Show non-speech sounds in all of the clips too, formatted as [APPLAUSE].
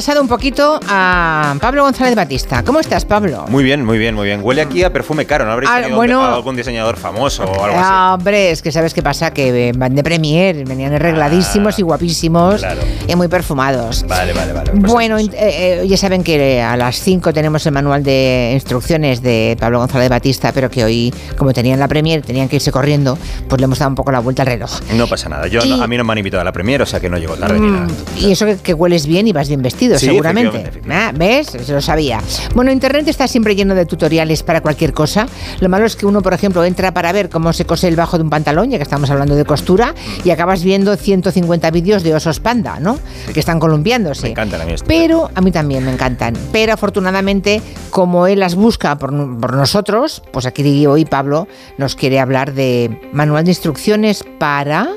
retrasado un poquito a Pablo González Batista. ¿Cómo estás, Pablo? Muy bien, muy bien, muy bien. Huele aquí a perfume caro, ¿no habréis Ah, tenido bueno. algún diseñador famoso o algo Ah, así? hombre, es que sabes qué pasa, que van de premier, venían arregladísimos Ah, y guapísimos claro. y muy perfumados. Vale, vale, vale. Pues Bueno, eh, eh, ya saben que a las 5 tenemos el manual de instrucciones de Pablo González Batista, pero que hoy, como tenían la premier, tenían que irse corriendo, pues le hemos dado un poco la vuelta al reloj. no pasa nada. Yo no- a mí no me han invitado a la premier, o sea que no llego tarde ni Mm, nada. y eso que, que hueles bien y vas bien vestido, Sí, seguramente. efectivamente, Ah, ¿Ves? Se lo sabía. Bueno, Internet está siempre lleno de tutoriales para cualquier cosa. Lo malo es que uno, por ejemplo, entra para ver cómo se cose el bajo de un pantalón, ya que estamos hablando de costura, y acabas viendo 150 vídeos de osos panda, ¿no? Que están columpiándose. Me encantan a mí esto. Pero a mí también me encantan. Pero afortunadamente, como él las busca por, por nosotros, pues aquí hoy Pablo nos quiere hablar de manual de instrucciones para...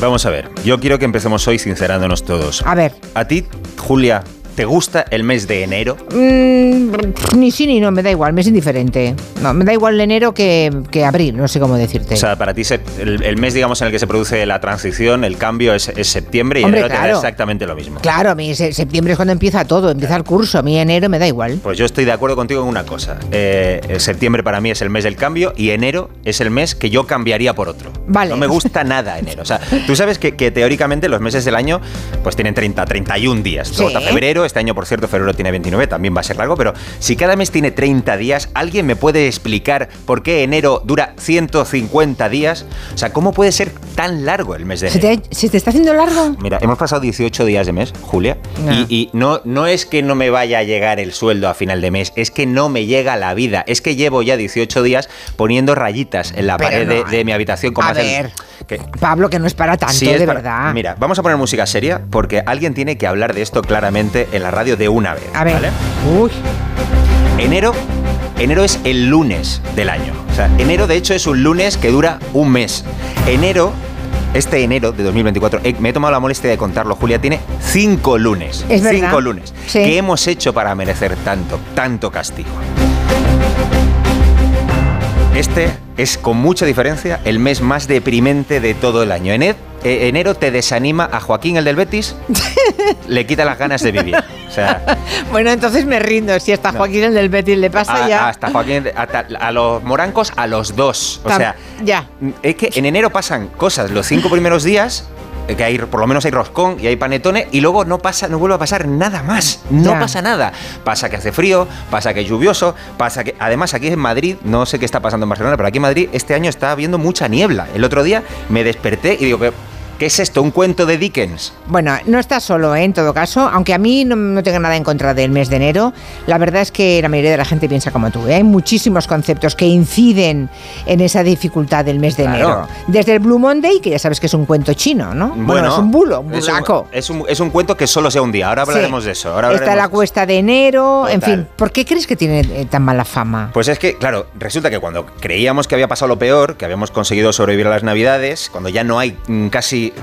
Vamos a ver, yo quiero que empecemos hoy sincerándonos todos. A ver, ¿A ti, Julia, te gusta el mes de enero? Mm, ni sí ni no, me da igual, me es indiferente. No, me da igual enero que, que abril, no sé cómo decirte. O sea, para ti el, el mes, digamos, en el que se produce la transición, el cambio es, es septiembre y Hombre, enero te claro. da exactamente lo mismo. claro, a mí se- septiembre es cuando empieza todo, empieza el curso, a mí enero me da igual. Pues yo estoy de acuerdo contigo en una cosa. Eh, eh, septiembre para mí es el mes del cambio y enero es el mes que yo cambiaría por otro. Vale. No me gusta nada enero. O sea, tú sabes que, que teóricamente los meses del año pues tienen 30, 31 días. Sí. está febrero, este año por cierto febrero tiene 29, también va a ser largo, pero si cada mes tiene 30 días, ¿alguien me puede explicar por qué enero dura 150 días? O sea, ¿cómo puede ser tan largo el mes de ¿Se enero? te, se te está haciendo largo? Mira, hemos pasado 18 días de mes, Julia, No. y, y no, no es que no me vaya a llegar el sueldo a final de mes, es que no me llega la vida. Es que llevo ya 18 días poniendo rayitas en la Pero pared de, de mi habitación como a hacen- ver. Que- Pablo, que no es para tanto, Sí, es de para- verdad. Mira, vamos a poner música seria porque alguien tiene que hablar de esto claramente en la radio de una vez. a ver. ¿vale? Uy, Enero, enero es el lunes del año. O sea, enero de hecho es un lunes que dura un mes. Enero, este enero de 2024, eh, me he tomado la molestia de contarlo, Julia, tiene cinco lunes. Es verdad. Cinco lunes. Sí. ¿Qué hemos hecho para merecer tanto, tanto castigo? Este es con mucha diferencia el mes más deprimente de todo el año. Ene- eh, enero te desanima a Joaquín, el del Betis, [LAUGHS] le quita las ganas de vivir. O sea, [LAUGHS] bueno, entonces me rindo. Si hasta No. Joaquín el del Betis le pasa a, ya. hasta Joaquín, hasta- a los morancos, a los dos. O Tam- sea, ya. es que en enero pasan cosas los cinco primeros días. Eh, Que hay, por lo menos hay roscón y hay panetone, y luego no pasa, no vuelve a pasar nada más. No Ya. pasa nada. Pasa que hace frío, pasa que es lluvioso, pasa que. Además, aquí en Madrid, no sé qué está pasando en Barcelona, pero aquí en Madrid este año está habiendo mucha niebla. El otro día me desperté y digo, ¿qué, qué es esto? ¿Un cuento de Dickens? Bueno, no estás solo, ¿eh? en todo caso, aunque a mí no, no tengo nada en contra del mes de enero, la verdad es que la mayoría de la gente piensa como tú. ¿eh? Hay muchísimos conceptos que inciden en esa dificultad del mes de Claro. enero. Desde el Blue Monday, que ya sabes que es un cuento chino, ¿no? Bueno, es un bulo, un es un- bulaco. Es un, es un cuento que solo sea un día. Ahora hablaremos Sí. de eso. Ahora Está la cuesta de enero, en fin. ¿Por qué crees que tiene eh, tan mala fama? Pues es que, claro, resulta que cuando creíamos que había pasado lo peor, que habíamos conseguido sobrevivir a las navidades, cuando ya no hay mm,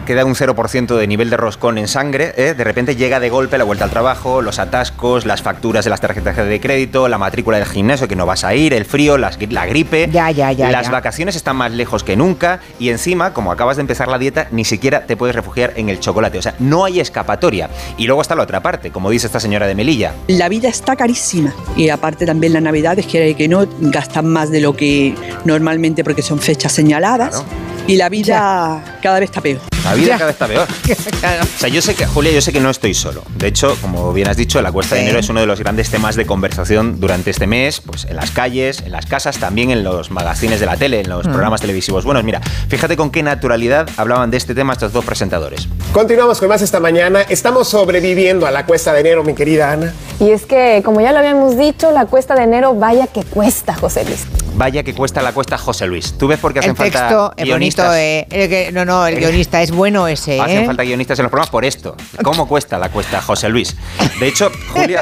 queda un 0% de nivel de roscón en sangre, ¿eh? de repente llega de golpe la vuelta al trabajo, los atascos, las facturas de las tarjetas de crédito, la matrícula del gimnasio que no vas a ir, el frío, las- la gripe, Ya, ya, ya, las ya. vacaciones están más lejos que nunca y encima, como acabas de empezar la dieta, ni siquiera te puedes refugiar en el chocolate. O sea, no hay escapatoria. Y luego está la otra parte, como dice esta señora de Melilla. La vida está carísima y aparte también la Navidad es que, que no gastan más de lo que normalmente porque son fechas señaladas Claro. Y la vida cada vez está peor. La vida Ya. cada vez está peor. [LAUGHS] Claro. O sea, yo sé que, Julia, yo sé que no estoy solo. De hecho, como bien has dicho, la cuesta de enero es uno de los grandes temas de conversación durante este mes, pues en las calles, en las casas, también en los magazines de la tele, en Mm. los programas televisivos. Bueno, mira, fíjate con qué naturalidad hablaban de este tema estos dos presentadores. Continuamos con más esta mañana. Estamos sobreviviendo a la cuesta de enero, mi querida Ana. Y es que, como ya lo habíamos dicho, la cuesta de enero, vaya que cuesta, José Luis. Vaya que cuesta la cuesta José Luis. ¿Tú ves por qué hacen El texto falta es guionistas? bonito, eh, el que- no, no, el Eh. guionista es bueno ese, Hacen ¿eh? falta guionistas en los programas por esto. ¿Cómo cuesta la cuesta, José Luis? De hecho, Julia,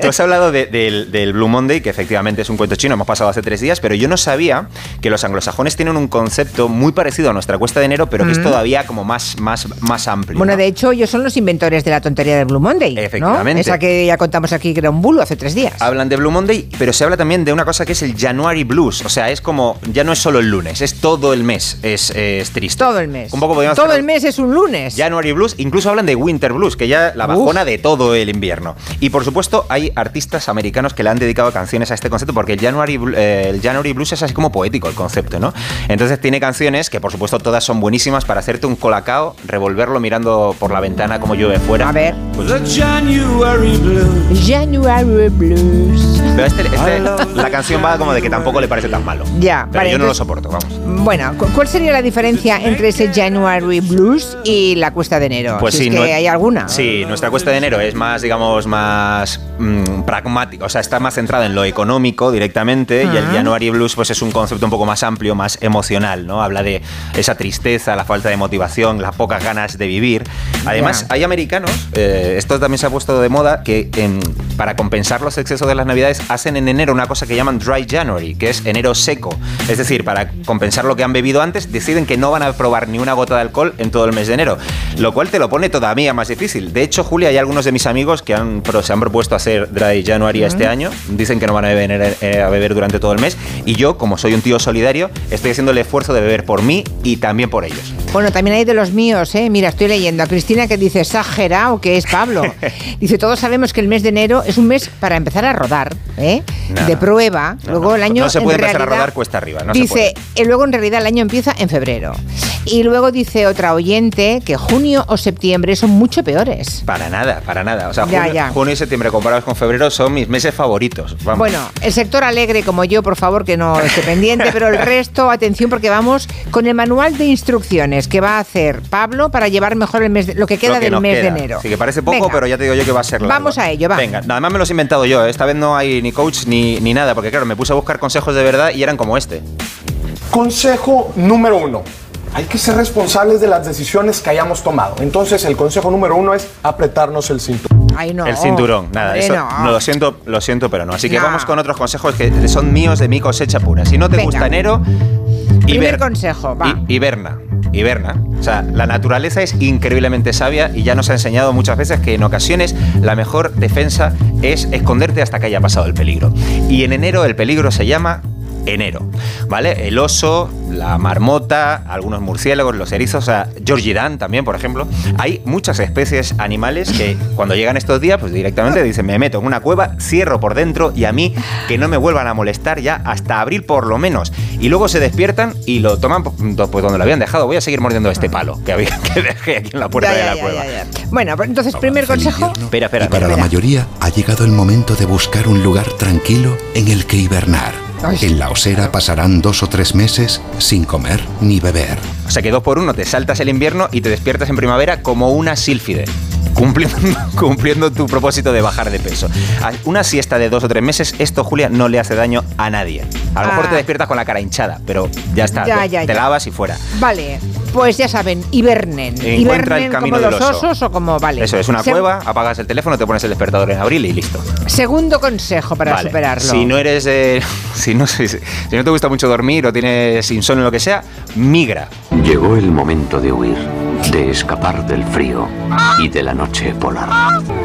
tú has hablado de- del, del Blue Monday, que efectivamente es un cuento chino, hemos pasado hace tres días, pero yo no sabía que los anglosajones tienen un concepto muy parecido a nuestra cuesta de enero, pero que es todavía como más, más, más amplio. Bueno, ¿no? de hecho, ellos son los inventores de la tontería del Blue Monday. ¿no? Efectivamente. Esa que ya contamos aquí que era un bulo hace tres días. Hablan de Blue Monday, pero se habla también de una cosa que es el January Blue, O sea, es como, ya no es solo el lunes, es todo el mes, es, es triste. Todo el mes. Un poco podríamos Todo el mes es un lunes. January Blues, incluso hablan de Winter Blues, que ya la bajona de todo el invierno. Y por supuesto, hay artistas americanos que le han dedicado canciones a este concepto, porque el January, eh, el January Blues es así como poético el concepto, ¿no? Entonces tiene canciones que por supuesto todas son buenísimas para hacerte un colacao, revolverlo mirando por la ventana como llueve fuera. A ver. Pues, January blues. January Blues. pero este, este- la canción va como de que tampoco le parece tan malo. Ya, Pero vale, yo no lo soporto, vamos. Bueno, cu- ¿cuál sería la diferencia entre ese January Blues y la cuesta de enero? Pues Si sí, es que no- hay alguna. Sí, nuestra cuesta de enero es más, digamos, más mm, pragmática, o sea, está más centrada en lo económico directamente y el January Blues pues es un concepto un poco más amplio, más emocional, ¿no? Habla de esa tristeza, la falta de motivación, las pocas ganas de vivir. Además, Ya. hay americanos, eh, esto también se ha puesto de moda, que em, para compensar los excesos de las navidades hacen en enero una cosa que llaman Dry January, que es enero seco. Es decir, para compensar lo que han bebido antes, deciden que no van a probar ni una gota de alcohol en todo el mes de enero, lo cual te lo pone todavía más difícil. De hecho, Julia, hay algunos de mis amigos que han, se han propuesto hacer Dry January este año, dicen que no van a beber, eh, a beber durante todo el mes, y yo, como soy un tío solidario, estoy haciendo el esfuerzo de beber por mí y también por ellos. Bueno, también hay de los míos, ¿eh? Mira, estoy leyendo a Cristina que dice exagerado que es Pablo. [LAUGHS] Dice, todos sabemos que el mes de enero es un mes para empezar a rodar, ¿eh? No, de prueba. No, Luego el año No se en puede empezar a rodar cuesta arriba, no se dice, y luego en realidad el año empieza en febrero. Y luego dice otra oyente que junio o septiembre son mucho peores. Para nada, para nada. O sea, Ya, junio, ya. junio y septiembre comparados con febrero son mis meses favoritos. Vamos. Bueno, el sector alegre como yo, por favor, que no esté pendiente, pero el resto, atención, porque vamos con el manual de instrucciones que va a hacer Pablo para llevar mejor el mes de- lo que queda Lo que del mes queda. de enero. Sí, que parece poco, Venga. pero ya te digo yo que va a ser largo. Vamos a ello, va. Venga, además me los he inventado yo. ¿eh? Esta vez no hay ni coach ni, ni nada, porque claro, me puse a buscar consejos de verdad y eran como este. Consejo número uno. Hay que ser responsables de las decisiones que hayamos tomado. Entonces, el consejo número uno es apretarnos el cinturón. Ay, no. el cinturón, nada, hombre, eso, no. no, lo siento, lo siento, pero no. Así que No. vamos con otros consejos que son míos de mi cosecha pura. Si no te Venga. gusta enero, Primer consejo, va. hi- hiberna. Hiberna. O sea, la naturaleza es increíblemente sabia y ya nos ha enseñado muchas veces que en ocasiones la mejor defensa es esconderte hasta que haya pasado el peligro. Y en enero el peligro se llama enero, ¿vale? El oso, la marmota, algunos murciélagos, los erizos, o sea, Georgie Dan también, por ejemplo. Hay muchas especies animales que cuando llegan estos días, pues directamente dicen, me meto en una cueva, cierro por dentro y a mí que no me vuelvan a molestar ya hasta abril por lo menos. Y luego se despiertan y lo toman pues donde lo habían dejado. Voy a seguir mordiendo este palo que, había, [LAUGHS] que dejé aquí en la puerta Ya, de la ya, cueva. ya, ya. Bueno, pues entonces, primer consejo. invierno. Espera, espera, y para espera. la mayoría ha llegado el momento de buscar un lugar tranquilo en el que hibernar. En la osera pasarán dos o tres meses sin comer ni beber. O sea que dos por uno te saltas el invierno y te despiertas en primavera como una sílfide. Cumpliendo, [LAUGHS] cumpliendo tu propósito de bajar de peso. Una siesta de dos o tres meses, esto, Julia, no le hace daño a nadie. A lo mejor Ah. te despiertas con la cara hinchada, pero ya está. Ya, te ya, te ya. lavas y fuera. Vale, pues ya saben, hibernen. Encuentra el hibernen camino como los oso. osos o como, vale. Eso es una Se- cueva, apagas el teléfono, te pones el despertador en abril y listo. Segundo consejo para Vale. superarlo. Si no eres [LAUGHS] si no si, si no te gusta mucho dormir o tienes insomnio o lo que sea, migra. Llegó el momento de huir, de escapar del frío y de la noche polar.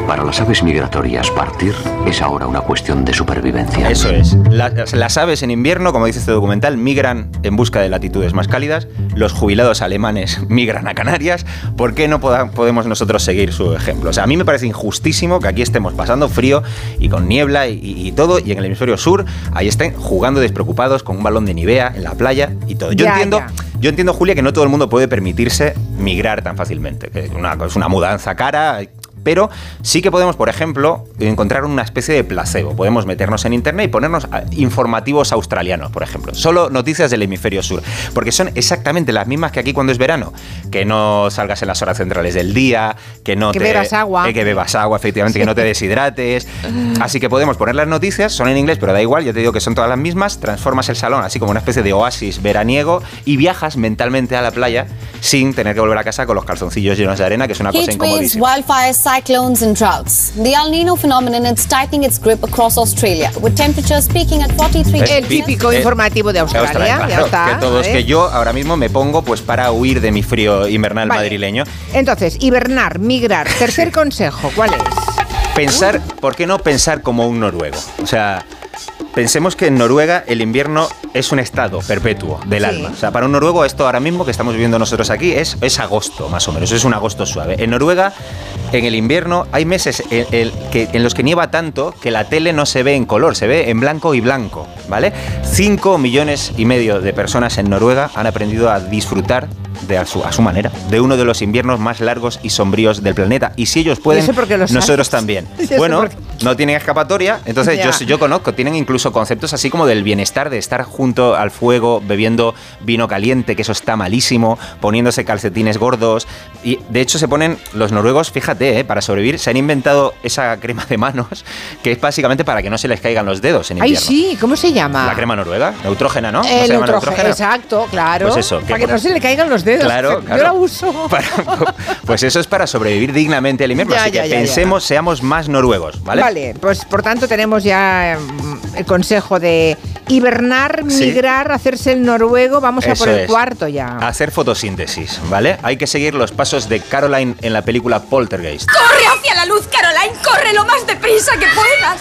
Para las aves migratorias, partir es ahora una cuestión de supervivencia. Eso es. Las, las aves en invierno, como dice este documental, migran en busca de latitudes más cálidas. Los jubilados alemanes [LAUGHS] migran a Canarias. ¿Por qué no poda- podemos nosotros seguir su ejemplo? O sea, a mí me parece injustísimo que aquí estemos pasando frío y con niebla y, y- y todo, y en el hemisferio sur ahí estén jugando despreocupados con un balón de Nivea en la playa y todo. Yo Ya, entiendo. ya. Yo entiendo, Julia, que no todo el mundo puede permitirse migrar tan fácilmente. Que una, es una mudanza cara. Pero sí que podemos, por ejemplo, encontrar una especie de placebo. Podemos meternos en internet y ponernos a- informativos australianos, por ejemplo. Solo noticias del hemisferio sur. Porque son exactamente las mismas que aquí cuando es verano. Que no salgas en las horas centrales del día, que no Que te- bebas agua. eh, que bebas agua, efectivamente, que no te deshidrates. [LAUGHS] Así que podemos poner las noticias, son en inglés, pero da igual, yo te digo que son todas las mismas. Transformas el salón así como una especie de oasis veraniego y viajas mentalmente a la playa sin tener que volver a casa con los calzoncillos llenos de arena, que es una cosa incomodísima. Cyclones, and droughts. The El Nino phenomenon is tightening its grip across Australia, with temperatures peaking at 43 Es El degrees típico Eh, informativo de Australia, Australia, ya está. que todos ¿eh? que yo ahora mismo me pongo pues para huir de mi frío invernal Vale. madrileño. Entonces, hibernar, migrar. Tercer [LAUGHS] consejo, ¿cuál es? Pensar, ¿por qué no pensar como un noruego? O sea, Pensemos que en Noruega el invierno es un estado perpetuo del Sí. alma. O sea, para un noruego esto ahora mismo que estamos viviendo nosotros aquí es, es agosto, más o menos. Es un agosto suave. En Noruega, en el invierno, hay meses en, el que, en los que nieva tanto que la tele no se ve en color, se ve en blanco y blanco, ¿vale? Cinco millones y medio de personas en Noruega han aprendido a disfrutar de a su, a su manera, de uno de los inviernos más largos y sombríos del planeta. Y si ellos pueden, nosotros también. [LAUGHS] ¿Y eso Bueno? No tienen escapatoria, entonces yo, yo conozco, tienen incluso conceptos así como del bienestar, de estar junto al fuego, bebiendo vino caliente, que eso está malísimo, poniéndose calcetines gordos. Y de hecho se ponen, los noruegos, fíjate, eh, para sobrevivir, se han inventado esa crema de manos, que es básicamente para que no se les caigan los dedos en Ay, invierno. sí, ¿cómo se llama? La crema noruega, neutrógena, ¿no? ¿No El se llama neutrógena? exacto, claro. Pues eso, para que no se le caigan los dedos. Claro, Yo claro. la uso. [LAUGHS] Para- pues eso es para sobrevivir dignamente al invierno. Ya, Así ya, que ya. pensemos, seamos más noruegos, ¿vale? Vale, pues por tanto tenemos ya mm, el consejo de hibernar, Sí. migrar, hacerse el noruego. Vamos a por el es. cuarto ya. Hacer fotosíntesis, ¿vale? Hay que seguir los pasos de Caroline en la película Poltergeist. ¡Corre hacia la luz, Caroline! ¡Corre lo más deprisa que puedas!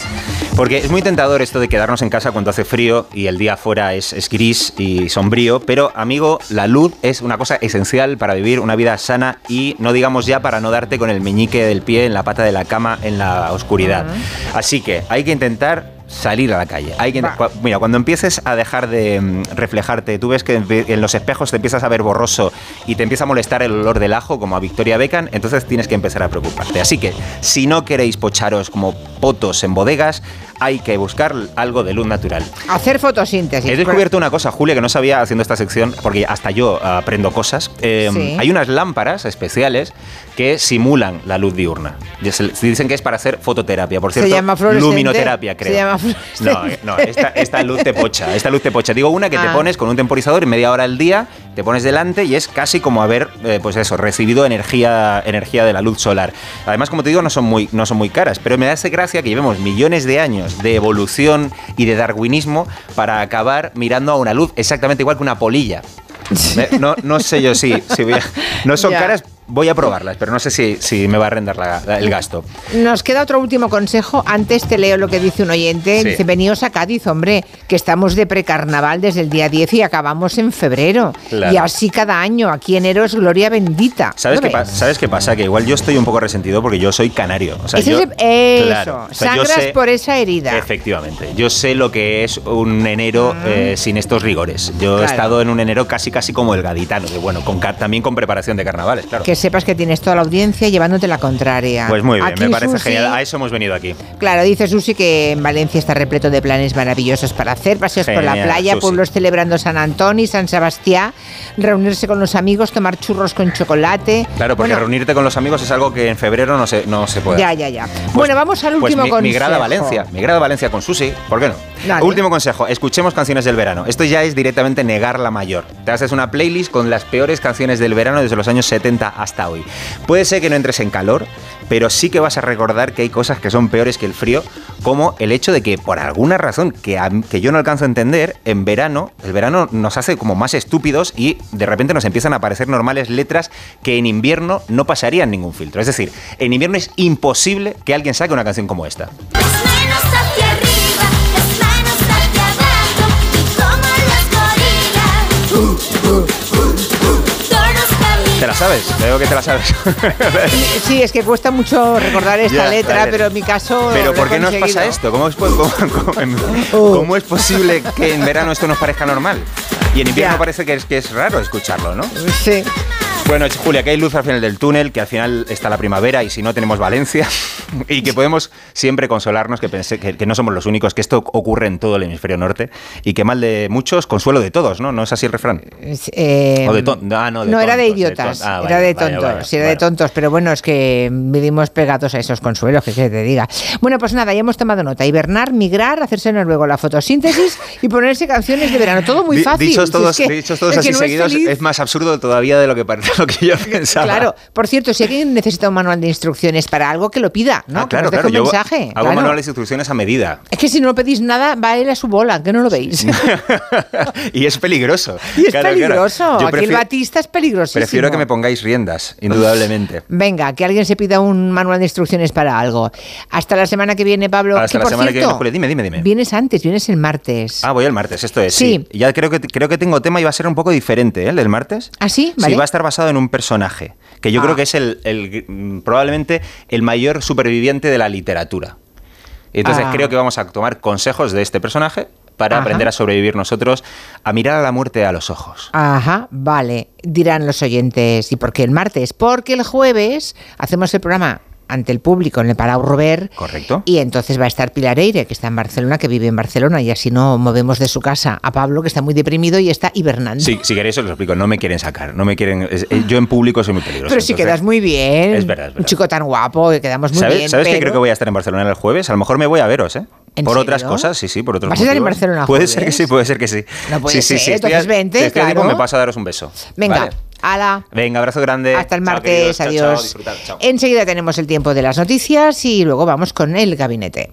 Porque es muy tentador esto de quedarnos en casa cuando hace frío y el día afuera es, es gris y sombrío, pero amigo, la luz es una cosa esencial para vivir una vida sana y no digamos ya para no darte con el meñique del pie en la pata de la cama en la oscuridad. Así que hay que intentar salir a la calle. Hay que, cua- mira, cuando empieces a dejar de mm, reflejarte, tú ves que en en los espejos te empiezas a ver borroso y te empieza a molestar el olor del ajo, como a Victoria Beckham, entonces tienes que empezar a preocuparte. Así que, si no queréis pocharos como potos en bodegas, hay que buscar algo de luz natural. Hacer fotosíntesis. He descubierto una cosa, Julia, que no sabía haciendo esta sección, porque hasta yo aprendo cosas. Eh, Sí. Hay unas lámparas especiales que simulan la luz diurna. Se- se Dicen que es para hacer fototerapia. Por Se cierto, llama fluorescente. luminoterapia, Se creo. llama No, eh, no, esta, esta luz te pocha, esta luz te pocha. Digo una que te Ah. pones con un temporizador y media hora al día, te pones delante y es casi como haber, eh, pues eso, recibido energía, energía de la luz solar. Además, como te digo, no son muy, no son muy caras, pero me hace gracia que llevemos millones de años de evolución y de darwinismo para acabar mirando a una luz exactamente igual que una polilla. [LAUGHS] Eh, No, no sé yo si, si voy a- no son caras, voy a probarlas, pero no sé si, si me va a render la- la- el gasto. Nos queda otro último consejo. Antes te leo lo que dice un oyente. Sí. Dice, veníos a Cádiz, hombre, que estamos de precarnaval desde el día 10 y acabamos en febrero. Claro. Y así cada año. Aquí enero es gloria bendita. ¿Sabes ¿No qué, pa-? ¿Sabes qué pasa? Que igual yo estoy un poco resentido porque yo soy canario. O sea, Ese yo, es el- eso, Claro, o sea, yo sangras sé- por esa herida. Efectivamente. Yo sé lo que es un enero eh, sin estos rigores. Yo he estado en un enero casi casi como el gaditano, que bueno, con, también con preparación de carnavales, claro. Que sepas que tienes toda la audiencia llevándote la contraria. Pues muy bien, Aquí me parece Susi- genial. A eso hemos venido aquí. Claro, dice Susi que en Valencia está repleto de planes maravillosos para hacer, paseos por la playa, Susi. pueblos celebrando San Antonio, San Sebastián, reunirse con los amigos, tomar churros con chocolate. Claro, porque Bueno, reunirte con los amigos es algo que en febrero no se, no se puede. Ya, ya, ya. bueno, vamos al Pues último mi, consejo. migrar a Valencia, migrar a Valencia con Susi, ¿por qué no? Dale. Último consejo, escuchemos canciones del verano. Esto ya es directamente negar la mayor. Te haces una playlist con las peores canciones del verano desde los años 70 hasta hoy. Puede ser que no entres en calor, pero sí que vas a recordar que hay cosas que son peores que el frío, como el hecho de que por alguna razón que, a- que yo no alcanzo a entender, en verano, el verano nos hace como más estúpidos y de repente nos empiezan a aparecer normales letras que en invierno no pasarían ningún filtro. Es decir, en invierno es imposible que alguien saque una canción como esta. ¿Te la sabes? Veo que te la sabes. [LAUGHS] Sí, es que cuesta mucho recordar esta letra, vale. pero en mi caso. Pero ¿por qué nos pasa esto? ¿Cómo es, po- cómo- cómo- [LAUGHS] cómo es posible que en verano esto nos parezca normal? Y en invierno parece que es, que es raro escucharlo, ¿no? Sí. Bueno, Julia, que hay luz al final del túnel, que al final está la primavera y si no tenemos Valencia, [LAUGHS] y que podemos siempre consolarnos que, pensé, que, que no somos los únicos, que esto ocurre en todo el hemisferio norte y que mal de muchos, consuelo de todos, ¿no? ¿No es así el refrán? Eh, O de ah, no, de no era de idiotas, era de tontos, era de tontos, pero bueno, es que vivimos pegados a esos consuelos, que se te diga. Bueno, pues nada, ya hemos tomado nota. Hibernar, migrar, hacerse noruego la fotosíntesis y ponerse canciones de verano. Todo muy fácil. Dichos Si todos, es que- dichos todos así no es seguidos, es más absurdo todavía de lo que parece. [LAUGHS] lo que yo pensaba. Claro, por cierto, si alguien necesita un manual de instrucciones para algo, que lo pida, ¿no? Ah, que claro, nos deje claro. un mensaje. hago claro. manuales de instrucciones a medida. Es que si no pedís nada, va él a su bola, que no lo veis. [LAUGHS] y es peligroso. y es Claro, claro. peligroso. Aquí el Batista es peligrosísimo. Prefiero que me pongáis riendas, indudablemente. Venga, que alguien se pida un manual de instrucciones para algo. Hasta la semana que viene, Pablo. Hasta que, la por semana que viene. Dime, dime, dime. Vienes antes, vienes el martes. Ah, voy el martes, esto es. Sí. Sí. Ya creo que, creo que tengo tema y va a ser un poco diferente, ¿eh? El del martes. ¿Ah, sí? Vale. Sí, va a estar basado en un personaje, que yo Ah. creo que es el, el, mm, probablemente el mayor superviviente de la literatura. Entonces Ah. creo que vamos a tomar consejos de este personaje para Ajá. aprender a sobrevivir nosotros, a mirar a la muerte a los ojos. Ajá, vale. Dirán los oyentes. ¿Y por qué el martes? Porque el jueves hacemos el programa ante el público en el Palau Robert. Correcto. Y entonces va a estar Pilar Eire, que está en Barcelona, que vive en Barcelona, y así no movemos de su casa a Pablo, que está muy deprimido y está hibernando. Sí, si queréis os lo explico, no me quieren sacar, no me quieren... es- eh, yo en público soy muy peligroso. Pero si entonces- quedas muy bien. Es verdad, es verdad. Un chico tan guapo, que quedamos muy ¿Sabes, bien. ¿sabes que pero- creo que voy a estar en Barcelona el jueves? A lo mejor me voy a veros, ¿eh? ¿En Por otras cosas, sí, sí, por otros ¿Vas a estar en motivos. Barcelona Puede jueves? ser que sí, puede ser que sí. No puede sí, sí, ser, sí, a- entonces vente, estoy claro. me paso a daros un beso. Venga, Vale. Ala. Venga, abrazo grande. Hasta el Chao, martes, queridos. Adiós. chao, chao. Enseguida tenemos el tiempo de las noticias y luego vamos con el gabinete.